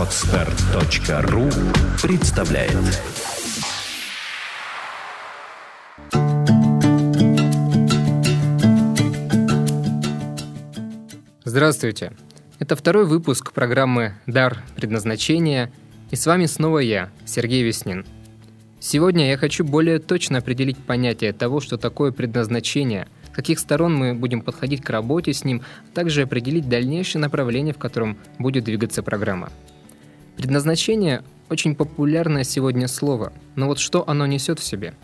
Отстар.ру представляет Здравствуйте! Это второй выпуск программы «Дар предназначения» и с вами снова я, Сергей Веснин. Сегодня я хочу более точно определить понятие того, что такое предназначение – с каких сторон мы будем подходить к работе с ним, а также определить дальнейшее направление, в котором будет двигаться программа. Предназначение – очень популярное сегодня слово, но вот что оно несет в себе?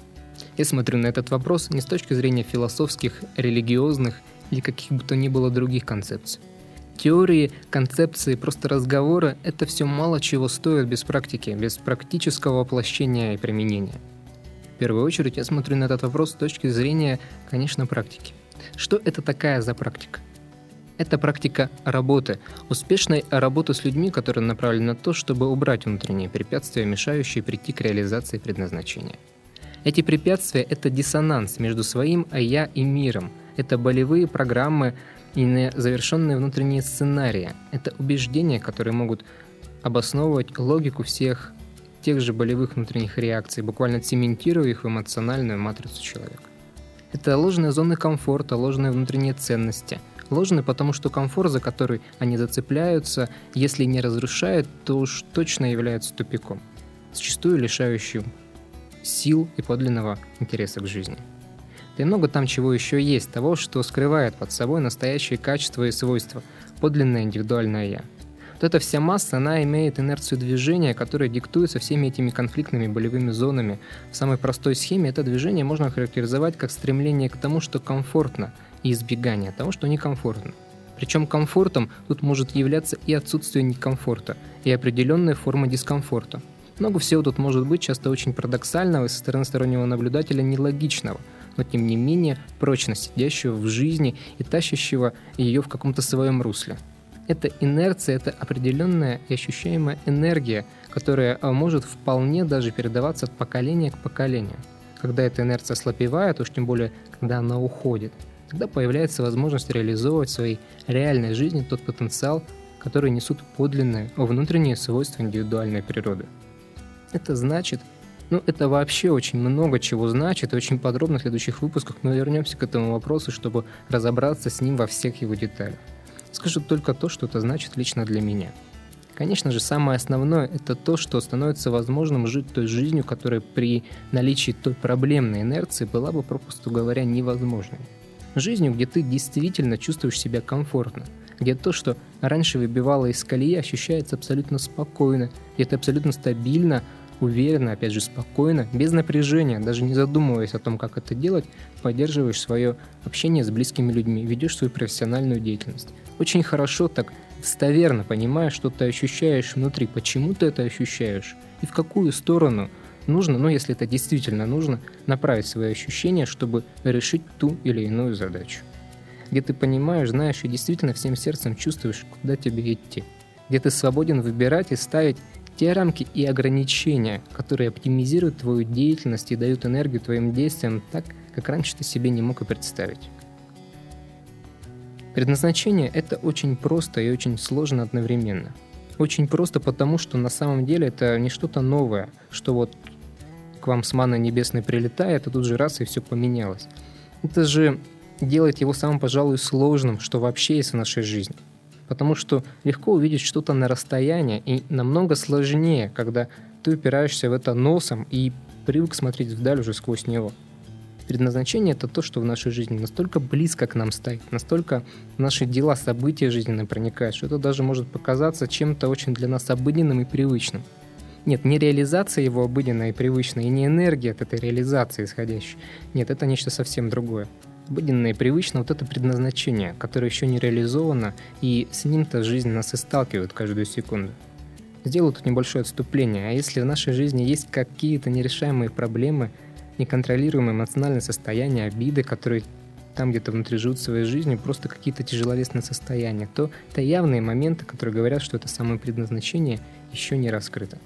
Я смотрю на этот вопрос не с точки зрения философских, религиозных или каких бы то ни было других концепций. Теории, концепции, просто разговоры – это все мало чего стоит без практики, без практического воплощения и применения – в первую очередь я смотрю на этот вопрос с точки зрения, конечно, практики. Что это такая за практика? Это практика работы, успешной работы с людьми, которая направлена на то, чтобы убрать внутренние препятствия, мешающие прийти к реализации предназначения. Эти препятствия – это диссонанс между своим «а я» и миром. Это болевые программы и незавершенные внутренние сценарии. Это убеждения, которые могут обосновывать логику всех тех же болевых внутренних реакций, буквально цементируя их в эмоциональную матрицу человека. Это ложные зоны комфорта, ложные внутренние ценности. Ложные, потому что комфорт, за который они зацепляются, если не разрушает, то уж точно является тупиком, зачастую лишающим сил и подлинного интереса к жизни. Да и много там чего еще есть, того, что скрывает под собой настоящие качества и свойства, подлинное индивидуальное «я». Вот эта вся масса, она имеет инерцию движения, которая диктуется всеми этими конфликтными болевыми зонами. В самой простой схеме это движение можно характеризовать как стремление к тому, что комфортно, и избегание того, что некомфортно. Причем комфортом тут может являться и отсутствие некомфорта, и определенная форма дискомфорта. Много всего тут может быть, часто очень парадоксального и со стороны стороннего наблюдателя нелогичного, но тем не менее прочно сидящего в жизни и тащащего ее в каком-то своем русле. Это инерция, это определенная и ощущаемая энергия, которая а, может вполне даже передаваться от поколения к поколению. Когда эта инерция ослабевает, уж тем более, когда она уходит, тогда появляется возможность реализовывать в своей реальной жизни тот потенциал, который несут подлинные внутренние свойства индивидуальной природы. Это значит, ну, это вообще очень много чего значит, очень подробно в следующих выпусках мы вернемся к этому вопросу, чтобы разобраться с ним во всех его деталях. Скажу только то, что это значит лично для меня. Конечно же, самое основное – это то, что становится возможным жить той жизнью, которая при наличии той проблемной инерции была бы, попросту говоря, невозможной. Жизнью, где ты действительно чувствуешь себя комфортно, где то, что раньше выбивало из колеи, ощущается абсолютно спокойно, где ты абсолютно стабильно, уверенно, опять же, спокойно, без напряжения, даже не задумываясь о том, как это делать, поддерживаешь свое общение с близкими людьми, ведешь свою профессиональную деятельность. Очень хорошо так достоверно понимаешь, что ты ощущаешь внутри, почему ты это ощущаешь и в какую сторону нужно, ну если это действительно нужно, направить свои ощущения, чтобы решить ту или иную задачу. Где ты понимаешь, знаешь и действительно всем сердцем чувствуешь, куда тебе идти. Где ты свободен выбирать и ставить те рамки и ограничения, которые оптимизируют твою деятельность и дают энергию твоим действиям так, как раньше ты себе не мог и представить. Предназначение — это очень просто и очень сложно одновременно. Очень просто потому, что на самом деле это не что-то новое, что вот вам с манной небесной прилетает, а тут же раз и все поменялось. Это же делает его самым, пожалуй, сложным, что вообще есть в нашей жизни. Потому что легко увидеть что-то на расстоянии и намного сложнее, когда ты упираешься в это носом и привык смотреть вдаль уже сквозь него. Предназначение — это то, что в нашей жизни настолько близко к нам стоит, настолько наши дела, события жизненные проникают, что это даже может показаться чем-то очень для нас обыденным и привычным. Нет, не реализация его обыденная и привычная, и не энергия от этой реализации исходящей. Нет, это нечто совсем другое. Обыденное и привычное вот это предназначение, которое еще не реализовано, и с ним-то жизнь нас и сталкивает каждую секунду. Сделаю тут небольшое отступление. А если в нашей жизни есть какие-то нерешаемые проблемы – неконтролируемое эмоциональное состояние, обиды, которые там где-то внутри живут своей жизнью, просто какие-то тяжеловесные состояния, то это явные моменты, которые говорят, что это самое предназначение еще не раскрыто.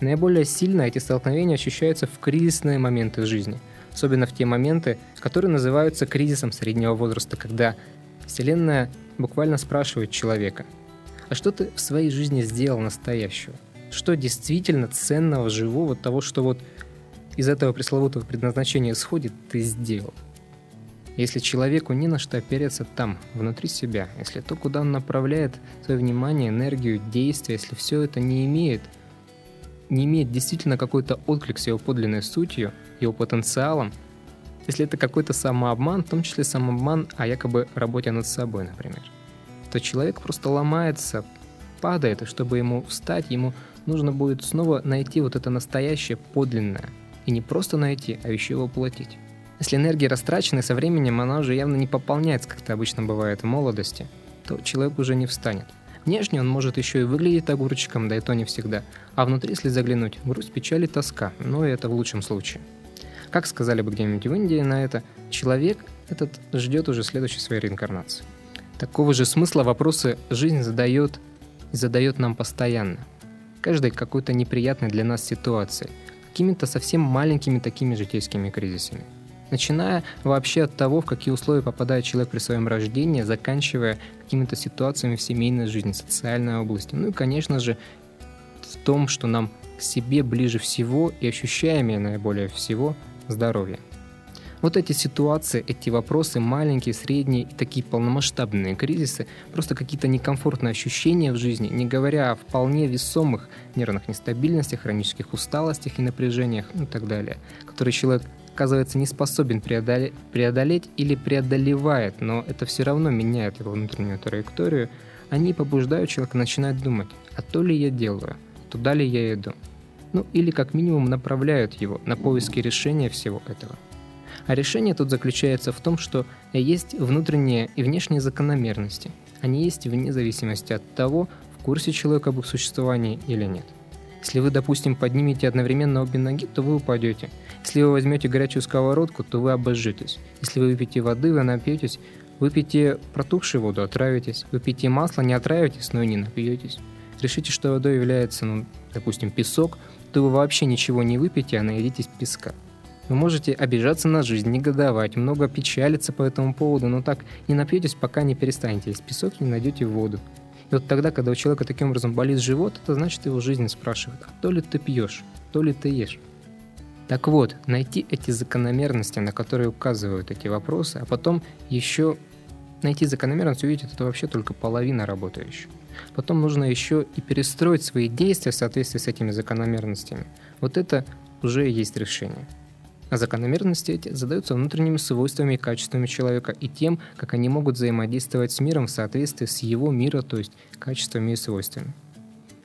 Наиболее сильно эти столкновения ощущаются в кризисные моменты жизни, особенно в те моменты, которые называются кризисом среднего возраста, когда Вселенная буквально спрашивает человека, а что ты в своей жизни сделал настоящего? Что действительно ценного, живого, того, что вот из этого пресловутого предназначения сходит, ты сделал? Если человеку не на что опереться там, внутри себя, если то, куда он направляет свое внимание, энергию, действия, если все это не имеет, не имеет действительно какой-то отклик с его подлинной сутью, его потенциалом, если это какой-то самообман, в том числе самообман о якобы работе над собой, например, то человек просто ломается, падает, и чтобы ему встать, ему нужно будет снова найти вот это настоящее, подлинное. И не просто найти, а еще его воплотить. Если энергия растрачена, со временем она уже явно не пополняется, как это обычно бывает в молодости, то человек уже не встанет. Внешне он может еще и выглядеть огурчиком, да и то не всегда. А внутри, если заглянуть, грусть, печаль и тоска. Но это в лучшем случае. Как сказали бы где-нибудь в Индии на это, человек этот ждет уже следующей своей реинкарнации. Такого же смысла вопросы жизнь задает и задает нам постоянно. Каждой какой-то неприятной для нас ситуации, какими-то совсем маленькими такими житейскими кризисами – Начиная вообще от того, в какие условия попадает человек при своем рождении, заканчивая какими-то ситуациями в семейной жизни, социальной области. Ну и, конечно же, в том, что нам к себе ближе всего и ощущаемее наиболее всего здоровье. Вот эти ситуации, эти вопросы, маленькие, средние и такие полномасштабные кризисы, просто какие-то некомфортные ощущения в жизни, не говоря о вполне весомых нервных нестабильностях, хронических усталостях и напряжениях ну и так далее, которые человек оказывается не способен преодолеть, преодолеть или преодолевает, но это все равно меняет его внутреннюю траекторию, они побуждают человека начинать думать, а то ли я делаю, туда ли я иду. Ну или как минимум направляют его на поиски решения всего этого. А решение тут заключается в том, что есть внутренние и внешние закономерности. Они есть вне зависимости от того, в курсе человек об их существовании или нет. Если вы, допустим, поднимете одновременно обе ноги, то вы упадете. Если вы возьмете горячую сковородку, то вы обожжетесь. Если вы выпьете воды, вы напьетесь. Выпейте протухшую воду, отравитесь. Выпейте масло, не отравитесь, но и не напьетесь. Решите, что водой является, ну, допустим, песок, то вы вообще ничего не выпьете, а наедитесь песка. Вы можете обижаться на жизнь, негодовать, много печалиться по этому поводу, но так не напьетесь, пока не перестанете есть песок не найдете воду. И вот тогда, когда у человека таким образом болит живот, это значит его жизнь спрашивает, а то ли ты пьешь, то ли ты ешь. Так вот, найти эти закономерности, на которые указывают эти вопросы, а потом еще найти закономерность, увидеть, это вообще только половина работающих. Потом нужно еще и перестроить свои действия в соответствии с этими закономерностями. Вот это уже есть решение. А закономерности эти задаются внутренними свойствами и качествами человека и тем, как они могут взаимодействовать с миром в соответствии с его мира, то есть качествами и свойствами.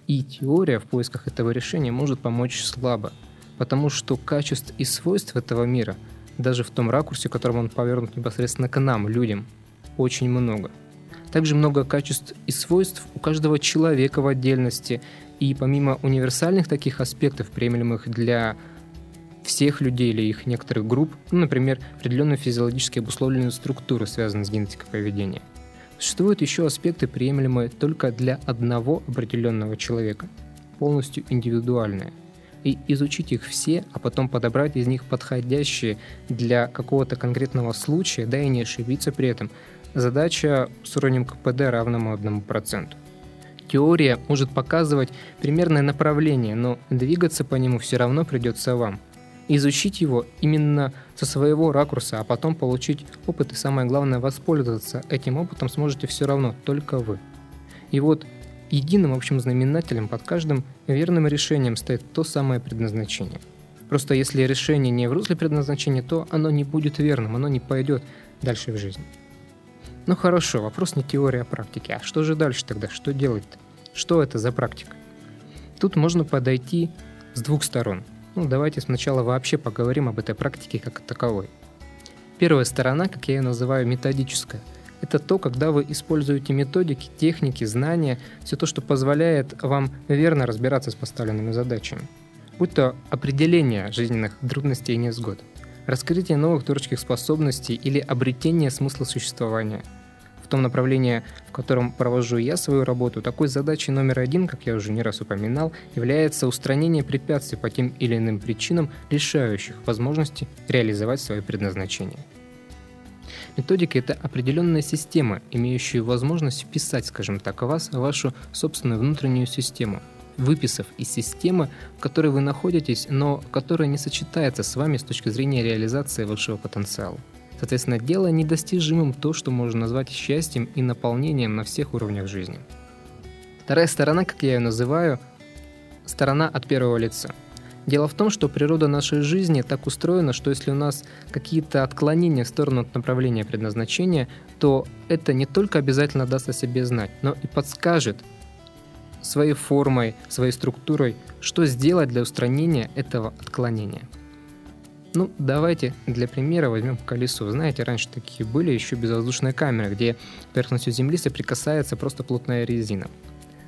И теория в поисках этого решения может помочь слабо, потому что качеств и свойств этого мира, даже в том ракурсе, в котором он повернут непосредственно к нам, людям, очень много. Также много качеств и свойств у каждого человека в отдельности, и помимо универсальных таких аспектов, приемлемых для всех людей или их некоторых групп, ну, например, определенные физиологически обусловленные структуры, связанные с генетикой поведения. Существуют еще аспекты, приемлемые только для одного определенного человека, полностью индивидуальные. И изучить их все, а потом подобрать из них подходящие для какого-то конкретного случая, да и не ошибиться при этом, задача с уровнем КПД равному 1%. Теория может показывать примерное направление, но двигаться по нему все равно придется вам – изучить его именно со своего ракурса, а потом получить опыт и самое главное воспользоваться этим опытом сможете все равно только вы. И вот единым общим знаменателем под каждым верным решением стоит то самое предназначение. Просто если решение не в русле предназначения, то оно не будет верным, оно не пойдет дальше в жизни. Ну хорошо, вопрос не теория, а практики. А что же дальше тогда? Что делать-то? Что это за практика? Тут можно подойти с двух сторон – ну, давайте сначала вообще поговорим об этой практике как таковой. Первая сторона, как я ее называю, методическая. Это то, когда вы используете методики, техники, знания, все то, что позволяет вам верно разбираться с поставленными задачами. Будь то определение жизненных трудностей и невзгод, раскрытие новых творческих способностей или обретение смысла существования – в том направлении, в котором провожу я свою работу, такой задачей номер один, как я уже не раз упоминал, является устранение препятствий по тем или иным причинам, лишающих возможности реализовать свое предназначение. Методика – это определенная система, имеющая возможность вписать, скажем так, вас в вашу собственную внутреннюю систему, выписав из системы, в которой вы находитесь, но которая не сочетается с вами с точки зрения реализации вашего потенциала. Соответственно, делая недостижимым то, что можно назвать счастьем и наполнением на всех уровнях жизни. Вторая сторона, как я ее называю, сторона от первого лица – Дело в том, что природа нашей жизни так устроена, что если у нас какие-то отклонения в сторону от направления предназначения, то это не только обязательно даст о себе знать, но и подскажет своей формой, своей структурой, что сделать для устранения этого отклонения. Ну, давайте для примера возьмем колесо. Знаете, раньше такие были еще безвоздушные камеры, где поверхностью Земли соприкасается просто плотная резина.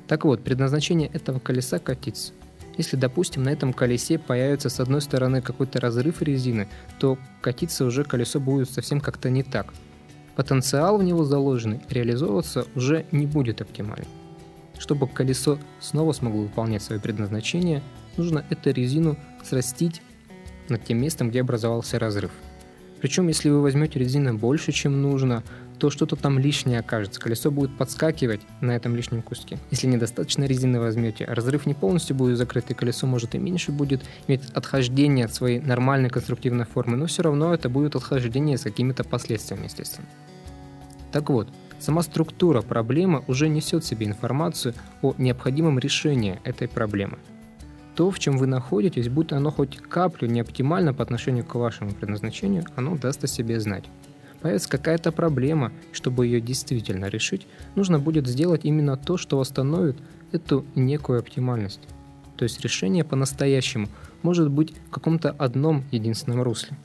Так вот, предназначение этого колеса катиться. Если, допустим, на этом колесе появится с одной стороны какой-то разрыв резины, то катиться уже колесо будет совсем как-то не так. Потенциал в него заложенный реализовываться уже не будет оптимальным. Чтобы колесо снова смогло выполнять свое предназначение, нужно эту резину срастить над тем местом, где образовался разрыв. Причем, если вы возьмете резины больше, чем нужно, то что-то там лишнее окажется. Колесо будет подскакивать на этом лишнем куске. Если недостаточно резины возьмете, разрыв не полностью будет закрыт, и колесо может и меньше будет иметь отхождение от своей нормальной конструктивной формы, но все равно это будет отхождение с какими-то последствиями, естественно. Так вот, сама структура проблемы уже несет в себе информацию о необходимом решении этой проблемы. То, в чем вы находитесь, будто оно хоть каплю не оптимально по отношению к вашему предназначению, оно даст о себе знать появится какая-то проблема, чтобы ее действительно решить, нужно будет сделать именно то, что восстановит эту некую оптимальность. То есть решение по-настоящему может быть в каком-то одном единственном русле.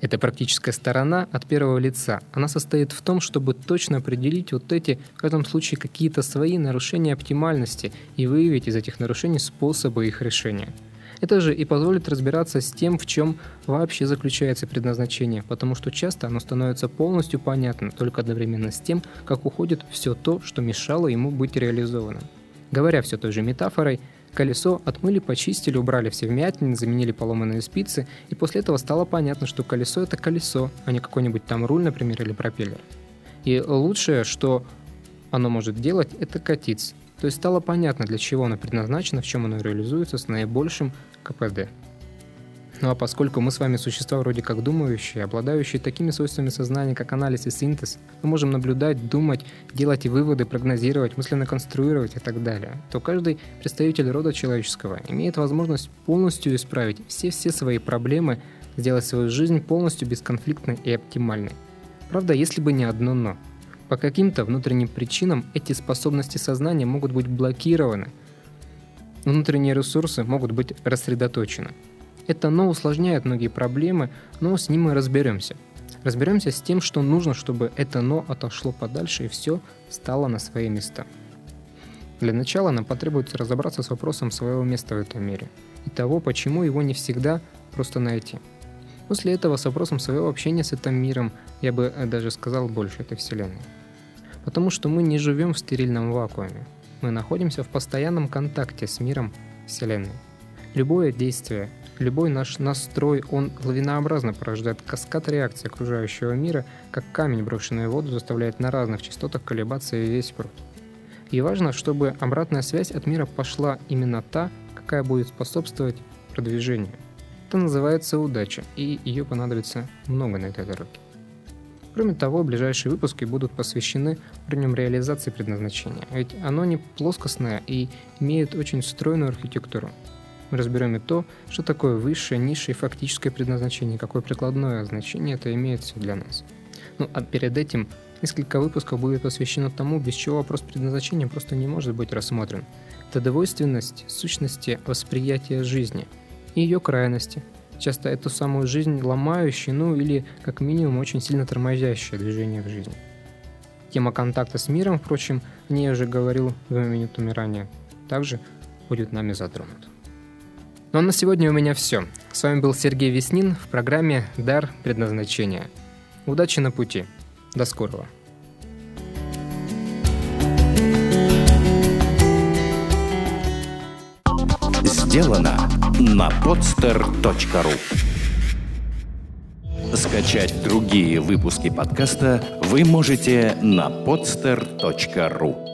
Эта практическая сторона от первого лица. Она состоит в том, чтобы точно определить вот эти, в этом случае, какие-то свои нарушения оптимальности и выявить из этих нарушений способы их решения – это же и позволит разбираться с тем, в чем вообще заключается предназначение, потому что часто оно становится полностью понятным только одновременно с тем, как уходит все то, что мешало ему быть реализованным. Говоря все той же метафорой, колесо отмыли, почистили, убрали все вмятины, заменили поломанные спицы, и после этого стало понятно, что колесо это колесо, а не какой-нибудь там руль, например, или пропеллер. И лучшее, что оно может делать, это катиться. То есть стало понятно, для чего оно предназначено, в чем оно реализуется с наибольшим КПД. Ну а поскольку мы с вами существа вроде как думающие, обладающие такими свойствами сознания, как анализ и синтез, мы можем наблюдать, думать, делать выводы, прогнозировать, мысленно конструировать и так далее, то каждый представитель рода человеческого имеет возможность полностью исправить все-все свои проблемы, сделать свою жизнь полностью бесконфликтной и оптимальной. Правда, если бы не одно «но». По каким-то внутренним причинам эти способности сознания могут быть блокированы. Внутренние ресурсы могут быть рассредоточены. Это «но» усложняет многие проблемы, но с ним мы разберемся. Разберемся с тем, что нужно, чтобы это «но» отошло подальше и все стало на свои места. Для начала нам потребуется разобраться с вопросом своего места в этом мире и того, почему его не всегда просто найти. После этого с вопросом своего общения с этим миром, я бы даже сказал больше этой вселенной. Потому что мы не живем в стерильном вакууме. Мы находимся в постоянном контакте с миром Вселенной. Любое действие, любой наш настрой, он лавинообразно порождает каскад реакции окружающего мира, как камень, брошенный в воду, заставляет на разных частотах колебаться весь пруд. И важно, чтобы обратная связь от мира пошла именно та, какая будет способствовать продвижению. Это называется удача, и ее понадобится много на этой дороге. Кроме того, ближайшие выпуски будут посвящены уровням реализации предназначения, ведь оно не плоскостное и имеет очень стройную архитектуру. Мы разберем и то, что такое высшее, низшее и фактическое предназначение, какое прикладное значение это имеет все для нас. Ну а перед этим несколько выпусков будет посвящено тому, без чего вопрос предназначения просто не может быть рассмотрен. Это двойственность сущности восприятия жизни и ее крайности – часто эту самую жизнь ломающие, ну или как минимум очень сильно тормозящее движение в жизни. Тема контакта с миром, впрочем, о я уже говорил двумя минутами ранее, также будет нами затронут. Ну а на сегодня у меня все. С вами был Сергей Веснин в программе «Дар предназначения». Удачи на пути. До скорого. Сделано на podster.ru Скачать другие выпуски подкаста вы можете на podster.ru